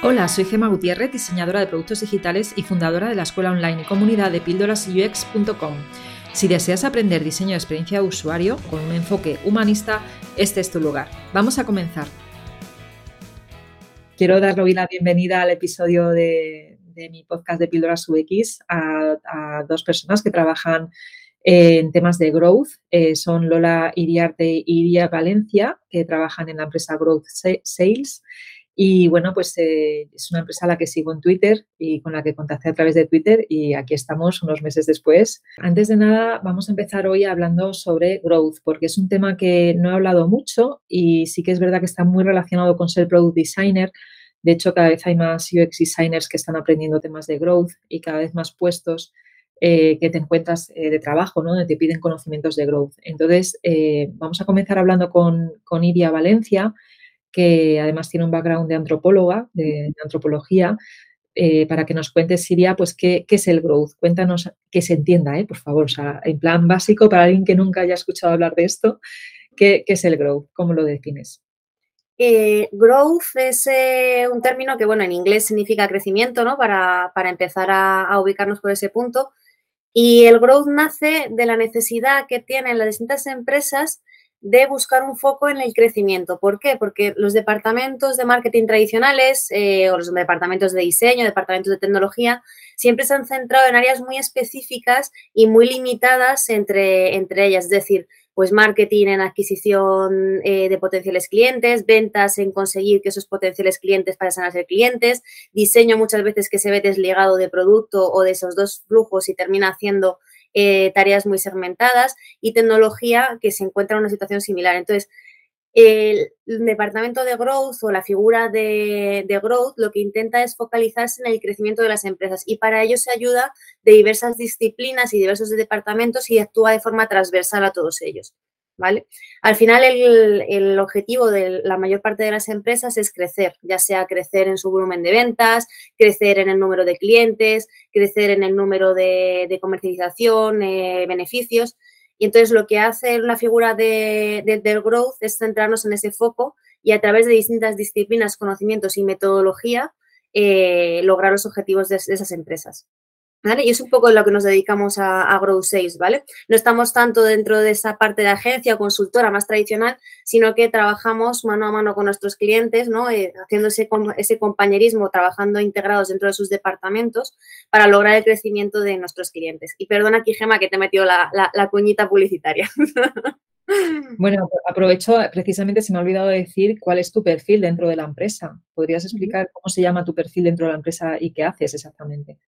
Hola, soy Gema Gutiérrez, diseñadora de productos digitales y fundadora de la escuela online y comunidad de píldorasux.com. Si deseas aprender diseño de experiencia de usuario con un enfoque humanista, este es tu lugar. Vamos a comenzar. Quiero dar hoy la bienvenida al episodio de, mi podcast de Píldoras UX a, dos personas que trabajan en temas de growth. Eh, son Lola Iriarte y Iria Valencia, que trabajan en la empresa Growth Sales y bueno, pues eh, es una empresa a la que sigo en Twitter y con la que contacté a través de Twitter y aquí estamos unos meses después. Antes de nada, vamos a empezar hoy hablando sobre growth, porque es un tema que no he hablado mucho y sí que es verdad que está muy relacionado con ser product designer. De hecho, cada vez hay más UX designers que están aprendiendo temas de growth y cada vez más puestos eh, que te encuentras eh, de trabajo, ¿no? donde te piden conocimientos de growth. Entonces, vamos a comenzar hablando con, con Iria Valencia que además tiene un background de antropóloga, de, antropología, eh, para que nos cuentes, Siria, pues qué, es el growth. Cuéntanos que se entienda, ¿eh? por favor, o sea, en plan básico, para alguien que nunca haya escuchado hablar de esto, ¿qué, es el growth? ¿Cómo lo defines? Eh, growth es un término que, bueno, en inglés significa crecimiento, ¿no? Para, empezar a, a, ubicarnos por ese punto. Y el growth nace de la necesidad que tienen las distintas empresas de buscar un foco en el crecimiento. ¿Por qué? Porque los departamentos de marketing tradicionales eh, o los departamentos de diseño, departamentos de tecnología, siempre se han centrado en áreas muy específicas y muy limitadas entre, entre ellas. Es decir, pues marketing en adquisición eh, de potenciales clientes, ventas en conseguir que esos potenciales clientes pasen a ser clientes, diseño muchas veces que se ve desligado de producto o de esos dos flujos y termina haciendo eh, tareas muy segmentadas y tecnología que se encuentra en una situación similar. Entonces, el departamento de growth o la figura de, de, growth lo que intenta es focalizarse en el crecimiento de las empresas y para ello se ayuda de diversas disciplinas y diversos departamentos y actúa de forma transversal a todos ellos. Al final, el, objetivo de la mayor parte de las empresas es crecer, ya sea crecer en su volumen de ventas, crecer en el número de clientes, crecer en el número de, comercialización, eh, beneficios. Y entonces lo que hace la figura de, del growth es centrarnos en ese foco y a través de distintas disciplinas, conocimientos y metodología eh, lograr los objetivos de esas empresas. Y es un poco lo que nos dedicamos a, a Grow 6, ¿vale? No estamos tanto dentro de esa parte de agencia o consultora más tradicional, sino que trabajamos mano a mano con nuestros clientes, ¿no? Eh, haciendo ese, ese compañerismo, trabajando integrados dentro de sus departamentos para lograr el crecimiento de nuestros clientes. Y perdona aquí, Gema, que te la, la, la cuñita publicitaria. Bueno, aprovecho, precisamente se me ha olvidado decir cuál es tu perfil dentro de la empresa. ¿Podrías explicar cómo se llama tu perfil dentro de la empresa y qué haces exactamente?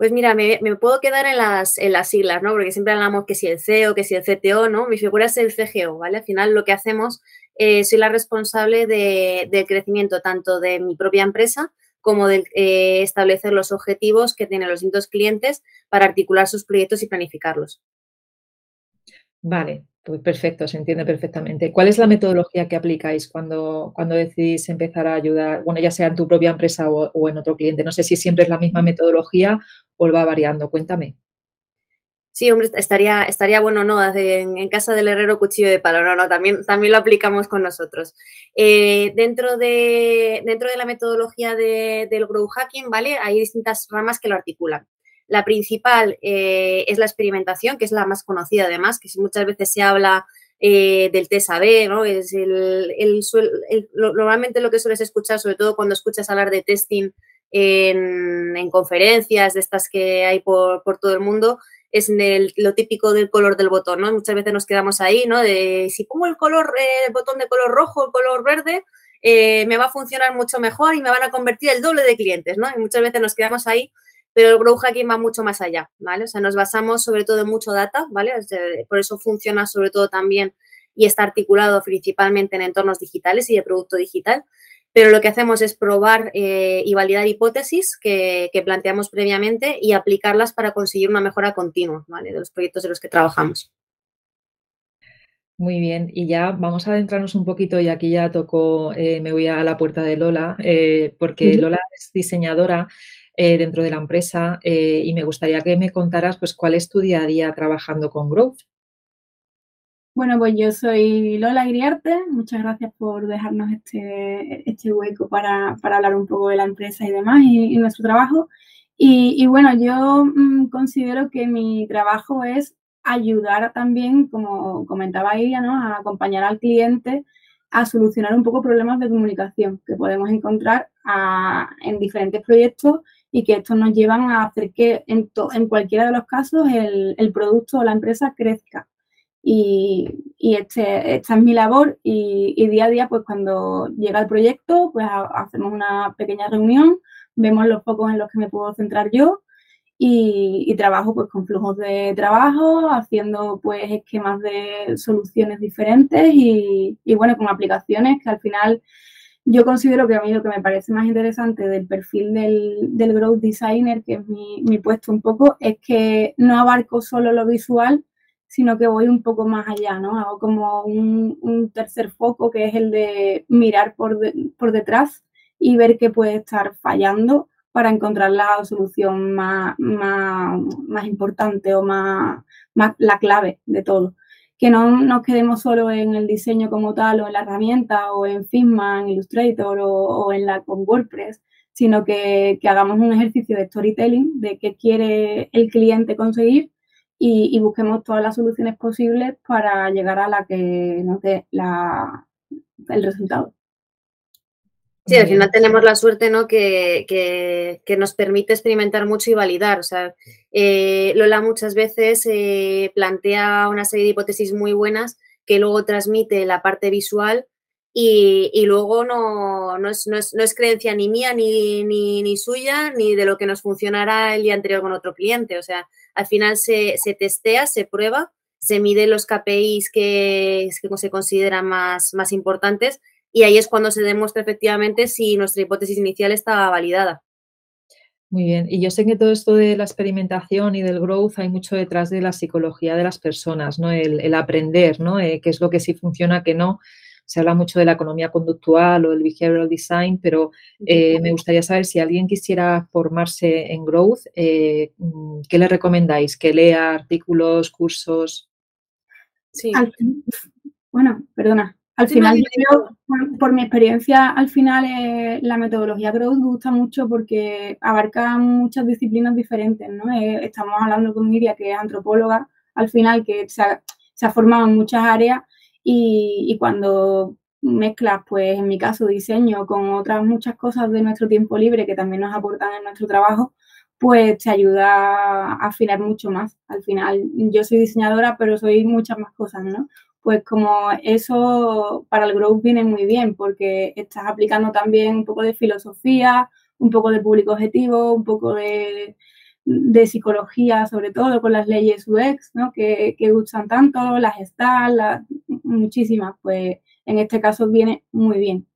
Pues mira, me, puedo quedar en las, en las siglas, ¿no? Porque siempre hablamos que si el CEO, que si el CTO, ¿no? Mi figura es el CGO, ¿vale? Al final lo que hacemos, eh, soy la responsable del crecimiento tanto de mi propia empresa como de eh, establecer los objetivos que tienen los distintos clientes para articular sus proyectos y planificarlos. Vale, pues perfecto, se entiende perfectamente. ¿Cuál es la metodología que aplicáis cuando, cuando decidís empezar a ayudar, bueno, ya sea en tu propia empresa o, en otro cliente? No sé si siempre es la misma metodología o va variando. Cuéntame. Sí, hombre, estaría, estaría bueno, ¿no? En, casa del herrero cuchillo de palo, no, no, también, también lo aplicamos con nosotros. Eh, dentro, de, dentro de la metodología del Grow Hacking, ¿vale? Hay distintas ramas que lo articulan. La principal eh, es la experimentación, que es la más conocida además, que muchas veces se habla eh, del TSAB, ¿no? Es el, normalmente lo que sueles escuchar, sobre todo cuando escuchas hablar de testing en, conferencias de estas que hay por, todo el mundo, es lo típico del color del botón, ¿no? Muchas veces nos quedamos ahí, ¿no? De si pongo el color, eh, el botón de color rojo, el color verde, me va a funcionar mucho mejor y me van a convertir el doble de clientes, ¿no? Y muchas veces nos quedamos ahí pero el Grow Hacking va mucho más allá, ¿vale? O sea, nos basamos sobre todo en mucho data, ¿vale? Por eso funciona sobre todo también y está articulado principalmente en entornos digitales y de producto digital. Pero lo que hacemos es probar eh, y validar hipótesis que, planteamos previamente y aplicarlas para conseguir una mejora continua ¿vale? de los proyectos de los que trabajamos. Muy bien, y ya vamos a adentrarnos un poquito, y aquí ya tocó, eh, me voy a la puerta de Lola, eh, porque Lola es diseñadora eh, dentro de la empresa eh, y me gustaría que me contaras pues cuál es tu día a día trabajando con Growth. Bueno, pues yo soy Lola Iriarte. Muchas gracias por dejarnos este, este hueco para, hablar un poco de la empresa y demás y, nuestro trabajo. Y, bueno, yo mm, considero que mi trabajo es ayudar también, como comentaba ella, ¿no? a acompañar al cliente a solucionar un poco problemas de comunicación que podemos encontrar en diferentes proyectos y que estos nos llevan a hacer que en, en cualquiera de los casos el, el producto o la empresa crezca. Y, este, esta es mi labor y, día a día, pues cuando llega el proyecto, pues hacemos una pequeña reunión, vemos los focos en los que me puedo centrar yo y, trabajo pues con flujos de trabajo, haciendo pues esquemas de soluciones diferentes y, bueno, con aplicaciones que al final yo considero que a mí lo que me parece más interesante del perfil del, del growth designer, que es mi, mi puesto un poco, es que no abarco solo lo visual, sino que voy un poco más allá, ¿no? Hago como un, tercer foco que es el de mirar por, por detrás y ver qué puede estar fallando para encontrar la solución más, más, importante o más, más, la clave de todo. Que no nos quedemos solo en el diseño como tal o en la herramienta o en Figma, en Illustrator o, en la con WordPress, sino que, que hagamos un ejercicio de storytelling de qué quiere el cliente conseguir y, busquemos todas las soluciones posibles para llegar a la que nos dé la, el resultado. Sí, al final tenemos la suerte ¿no? que, que, nos permite experimentar mucho y validar. O sea, eh, Lola muchas veces eh, plantea una serie de hipótesis muy buenas que luego transmite la parte visual y, y luego no, no, es, no, es, no, es, creencia ni mía ni, ni, ni, suya ni de lo que nos funcionará el día anterior con otro cliente. O sea, al final se, se testea, se prueba, se mide los KPIs que, que se consideran más, más importantes y ahí es cuando se demuestra efectivamente si nuestra hipótesis inicial estaba validada. Muy bien. Y yo sé que todo esto de la experimentación y del growth hay mucho detrás de la psicología de las personas, ¿no? El, el aprender, ¿no? Eh, qué es lo que sí funciona, qué no se habla mucho de la economía conductual o el behavioral design, pero eh, me gustaría saber si alguien quisiera formarse en growth, eh, ¿qué le recomendáis? ¿Que lea artículos, cursos? Sí. bueno, perdona. Al final, yo, por, mi experiencia, al final eh, la metodología Growth gusta mucho porque abarca muchas disciplinas diferentes, ¿no? estamos hablando con Miriam, que es antropóloga, al final, que se ha formado en muchas áreas y, cuando mezclas, pues en mi caso, diseño con otras muchas cosas de nuestro tiempo libre que también nos aportan en nuestro trabajo, pues te ayuda a afinar mucho más. Al final, yo soy diseñadora, pero soy muchas más cosas, ¿no? Pues como eso para el growth viene muy bien, porque estás aplicando también un poco de filosofía, un poco de público objetivo, un poco de, de psicología, sobre todo con las leyes UX, ¿no? que, que gustan tanto, las están, las, muchísimas, pues en este caso viene muy bien.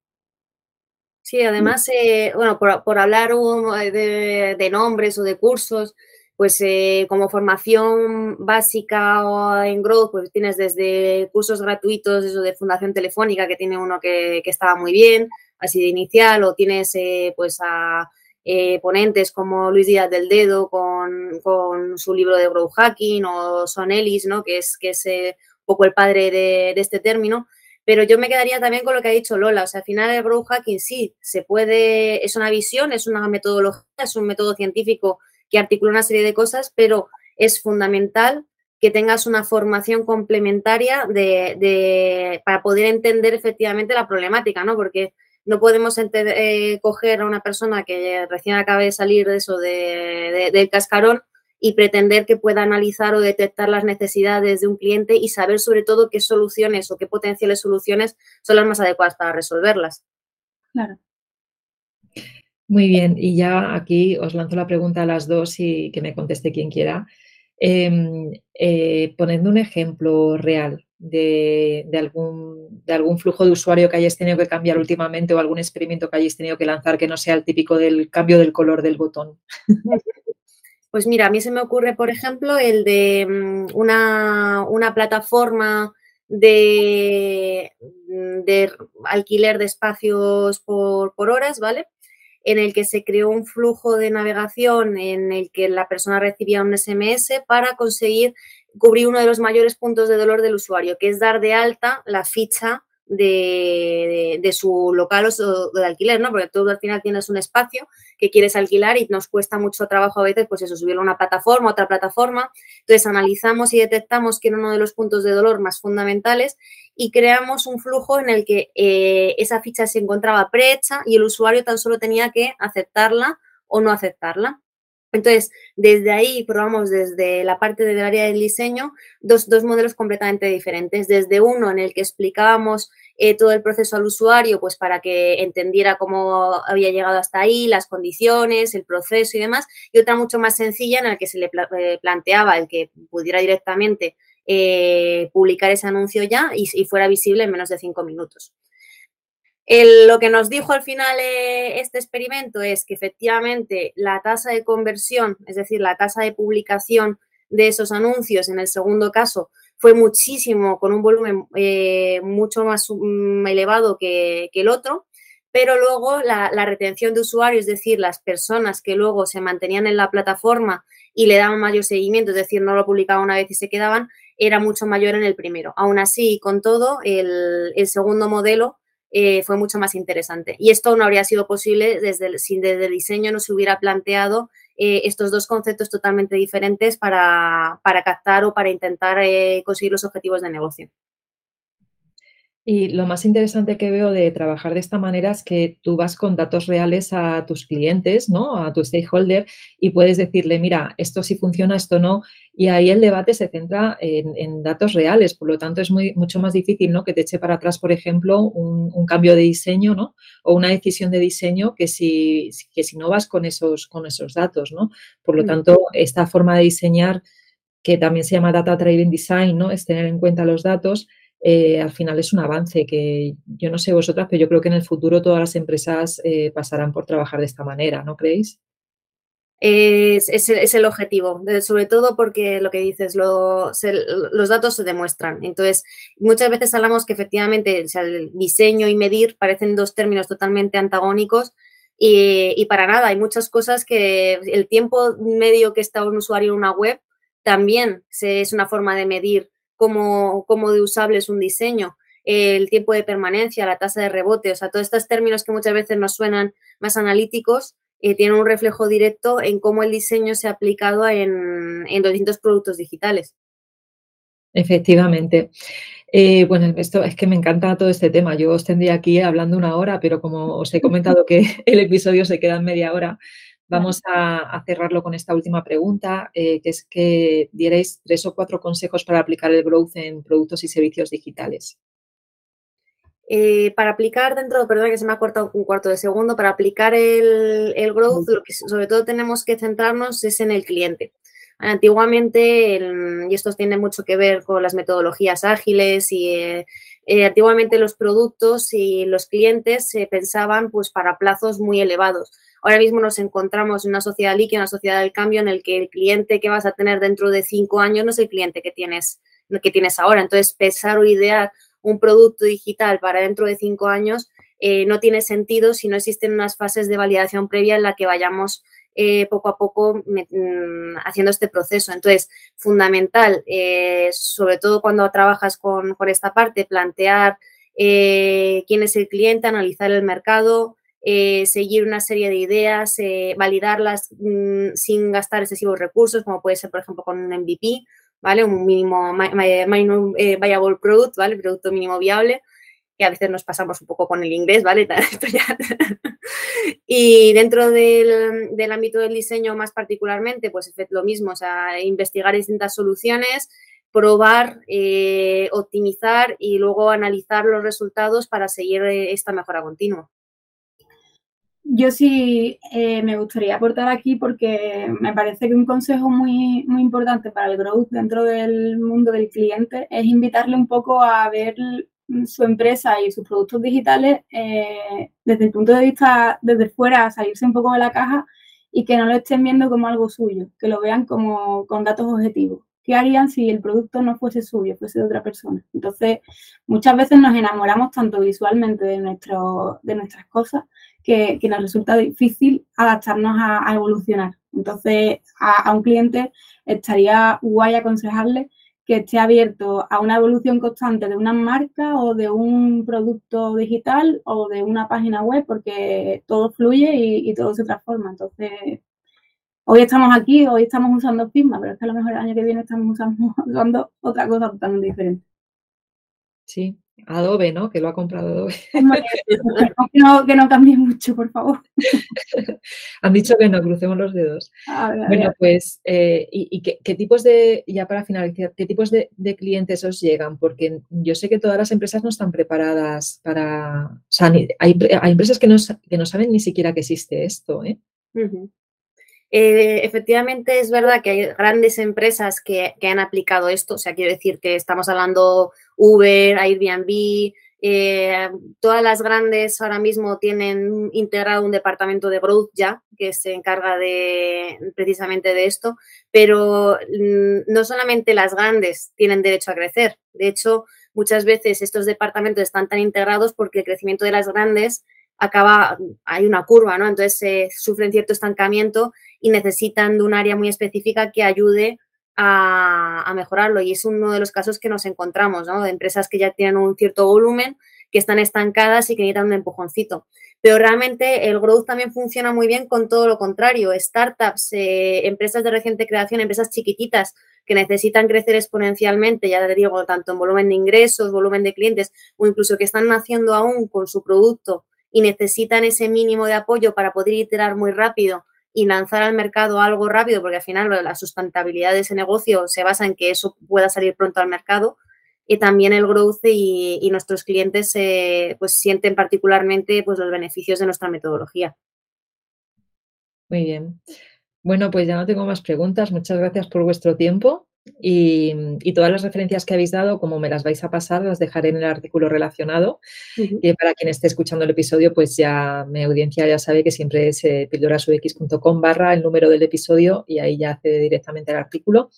Sí, además, eh, bueno, por, hablar de, nombres o de cursos, pues eh, como formación básica en Growth, pues tienes desde cursos gratuitos, eso de Fundación Telefónica, que tiene uno que, que estaba muy bien, así de inicial, o tienes eh, pues eh, ponentes como Luis Díaz del Dedo con, su libro de growth hacking o Son Ellis, ¿no? que es, que es un poco el padre de, este término. Pero yo me quedaría también con lo que ha dicho Lola. O sea, al final el growth hacking sí, se puede, es una visión, es una metodología, es un método científico que articula una serie de cosas, pero es fundamental que tengas una formación complementaria de, para poder entender efectivamente la problemática, ¿no? Porque no podemos eh, coger a una persona que recién acabe de salir de eso de, del cascarón y pretender que pueda analizar o detectar las necesidades de un cliente y saber sobre todo qué soluciones o qué potenciales soluciones son las más adecuadas para resolverlas. Claro. Muy bien, y ya aquí os lanzo la pregunta a las dos y que me conteste quien quiera. Em, eh, poniendo un ejemplo real de, algún, de algún flujo de usuario que hayáis tenido que cambiar últimamente o algún experimento que hayáis tenido que lanzar que no sea el típico del cambio del color del botón. Pues mira, a mí se me ocurre, por ejemplo, el de mm, una, una plataforma de, de, alquiler de espacios por, por, horas, ¿vale? En el que se creó un flujo de navegación en el que la persona recibía un SMS para conseguir cubrir uno de los mayores puntos de dolor del usuario, que es dar de alta la ficha de, su local o de alquiler, ¿no? Porque tú al final tienes un espacio que quieres alquilar y nos cuesta mucho trabajo a veces, pues eso, subirlo a una plataforma, otra plataforma. Entonces analizamos y detectamos que era uno de los puntos de dolor más fundamentales y creamos un flujo en el que eh, esa ficha se encontraba prehecha y el usuario tan solo tenía que aceptarla o no aceptarla. Entonces, desde ahí probamos desde la parte del área del diseño dos, modelos completamente diferentes. Desde uno en el que explicábamos eh, todo el proceso al usuario, pues para que entendiera cómo había llegado hasta ahí, las condiciones, el proceso y demás. Y otra mucho más sencilla en la que se le eh, planteaba el que pudiera directamente eh, publicar ese anuncio ya y, y fuera visible en menos de cinco minutos lo que nos dijo al final eh, este experimento es que efectivamente la tasa de conversión, es decir, la tasa de publicación de esos anuncios en el segundo caso fue muchísimo, con un volumen eh, mucho más mm, elevado que, el otro, pero luego la, retención de usuarios, es decir, las personas que luego se mantenían en la plataforma y le daban mayor seguimiento, es decir, no lo publicaban una vez y se quedaban, era mucho mayor en el primero. Aún así, con todo, el, el segundo modelo eh, fue mucho más interesante. Y esto no habría sido posible desde si desde el diseño no se hubiera planteado eh, estos dos conceptos totalmente diferentes para, captar o para intentar eh, conseguir los objetivos de negocio. Y lo más interesante que veo de trabajar de esta manera es que tú vas con datos reales a tus clientes, ¿no? A tu stakeholder y puedes decirle, mira, esto sí funciona, esto no. Y ahí el debate se centra en, datos reales. Por lo tanto, es muy, mucho más difícil, ¿no? Que te eche para atrás, por ejemplo, un, cambio de diseño, ¿no? O una decisión de diseño que si, que si no vas con esos, con esos datos, ¿no? Por lo mm. tanto, esta forma de diseñar, que también se llama Data Driven Design, ¿no? Es tener en cuenta los datos eh, al final es un avance que yo no sé vosotras, pero yo creo que en el futuro todas las empresas eh, pasarán por trabajar de esta manera, ¿no creéis? Es, el objetivo, sobre todo porque lo que dices, los datos se demuestran. Entonces, muchas veces hablamos que efectivamente el diseño y medir parecen dos términos totalmente antagónicos y, y, para nada, hay muchas cosas que el tiempo medio que está un usuario en una web también es una forma de medir cómo, de usable es un diseño, el tiempo de permanencia, la tasa de rebote, o sea, todos estos términos que muchas veces nos suenan más analíticos, eh, tienen un reflejo directo en cómo el diseño se ha aplicado en, en distintos productos digitales. Efectivamente. Eh, bueno, esto es que me encanta todo este tema. Yo os tendría aquí hablando una hora, pero como os he comentado que el episodio se queda en media hora, Vamos a, cerrarlo con esta última pregunta, eh, que es que dierais tres o cuatro consejos para aplicar el growth en productos y servicios digitales. Eh, para aplicar dentro, perdón que se me ha cortado un cuarto de segundo, para aplicar el, growth, lo que sobre todo tenemos que centrarnos es en el cliente. Antiguamente, y esto tiene mucho que ver con las metodologías ágiles y eh, antiguamente los productos y los clientes se pensaban pues para plazos muy elevados. Ahora mismo nos encontramos en una sociedad líquida, una sociedad del cambio en el que el cliente que vas a tener dentro de cinco años no es el cliente que tienes, que tienes ahora. Entonces, pensar o idear un producto digital para dentro de cinco años eh, no tiene sentido si no existen unas fases de validación previa en la que vayamos eh, poco a poco mm, haciendo este proceso. Entonces, fundamental, eh, sobre todo cuando trabajas con, con esta parte, plantear quién es el cliente, analizar el mercado, eh, seguir una serie de ideas, eh, validarlas mm, sin gastar excesivos recursos, como puede ser, por ejemplo, con un MVP, ¿vale? Un mínimo eh, viable product, ¿vale? Producto mínimo viable, que a veces nos pasamos un poco con el inglés, ¿vale? y dentro del, ámbito del diseño más particularmente, pues es lo mismo, o sea, investigar distintas soluciones, probar, optimizar y luego analizar los resultados para seguir esta mejora continua. Yo sí eh, me gustaría aportar aquí porque me parece que un consejo muy, muy importante para el growth dentro del mundo del cliente es invitarle un poco a ver su empresa y sus productos digitales eh, desde el punto de vista, desde fuera, salirse un poco de la caja y que no lo estén viendo como algo suyo, que lo vean como con datos objetivos. ¿Qué harían si el producto no fuese suyo, fuese de otra persona? Entonces, muchas veces nos enamoramos tanto visualmente de, nuestro, de nuestras cosas que, nos resulta difícil adaptarnos a, evolucionar. Entonces, a, un cliente estaría guay aconsejarle que esté abierto a una evolución constante de una marca o de un producto digital o de una página web, porque todo fluye y, todo se transforma. Entonces, hoy estamos aquí, hoy estamos usando Figma, pero es que a lo mejor el año que viene estamos usando, usando otra cosa totalmente diferente. Sí, Adobe, ¿no? Que lo ha comprado Adobe. que, no, que no cambie mucho, por favor. Han dicho que no, crucemos los dedos. bueno, pues, eh, ¿y, qué, tipos de, ya para finalizar, qué tipos de, clientes os llegan? Porque yo sé que todas las empresas no están preparadas para, o sea, hay, empresas que no, que no saben ni siquiera que existe esto, ¿eh? Eh, efectivamente, es verdad que hay grandes empresas que, han aplicado esto, o sea, quiero decir que estamos hablando Uber, Airbnb, eh, todas las grandes ahora mismo tienen integrado un departamento de growth ya que se encarga de precisamente de esto, pero mm, no solamente las grandes tienen derecho a crecer. De hecho, muchas veces estos departamentos están tan integrados porque el crecimiento de las grandes acaba, hay una curva, ¿no? Entonces se sufren cierto estancamiento y necesitan de un área muy específica que ayude a, mejorarlo. Y es uno de los casos que nos encontramos, ¿no? De empresas que ya tienen un cierto volumen, que están estancadas y que necesitan un empujoncito. Pero realmente el growth también funciona muy bien con todo lo contrario. Startups, eh, empresas de reciente creación, empresas chiquititas que necesitan crecer exponencialmente, ya te digo, tanto en volumen de ingresos, volumen de clientes o incluso que están naciendo aún con su producto y necesitan ese mínimo de apoyo para poder iterar muy rápido y lanzar al mercado algo rápido, porque al final la sustentabilidad de ese negocio se basa en que eso pueda salir pronto al mercado. Y también el growth y, nuestros clientes eh, pues sienten particularmente pues, los beneficios de nuestra metodología. Muy bien. Bueno, pues ya no tengo más preguntas. Muchas gracias por vuestro tiempo. Y, todas las referencias que habéis dado, como me las vais a pasar, las dejaré en el artículo relacionado. Y para quien esté escuchando el episodio, pues ya mi audiencia ya sabe que siempre es eh, pildorasux.com barra el número del episodio y ahí ya accede directamente al artículo.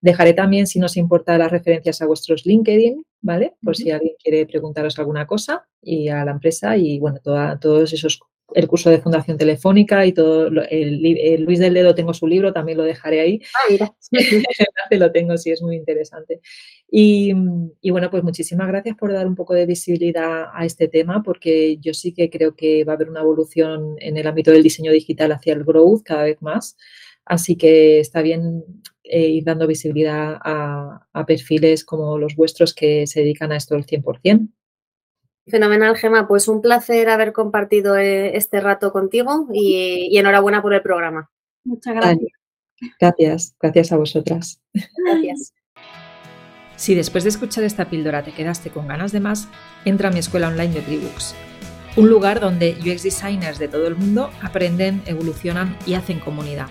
Dejaré también, si nos importa, las referencias a vuestros LinkedIn, ¿vale? Por si alguien quiere preguntaros alguna cosa y a la empresa y, bueno, todos esos el curso de Fundación Telefónica y todo. El, Luis del Dedo tengo su libro, también lo dejaré ahí. Ah, mira. lo tengo, sí, es muy interesante. Y, bueno, pues muchísimas gracias por dar un poco de visibilidad a este tema, porque yo sí que creo que va a haber una evolución en el ámbito del diseño digital hacia el growth cada vez más. Así que está bien eh, ir dando visibilidad a, a perfiles como los vuestros que se dedican a esto al 100%. Fenomenal, Gema. Pues un placer haber compartido eh, este rato contigo y, enhorabuena por el programa. Muchas gracias. Gracias, gracias a vosotras. Gracias. Si después de escuchar esta píldora te quedaste con ganas de más, entra a mi escuela online de Tribooks, un lugar donde UX designers de todo el mundo aprenden, evolucionan y hacen comunidad.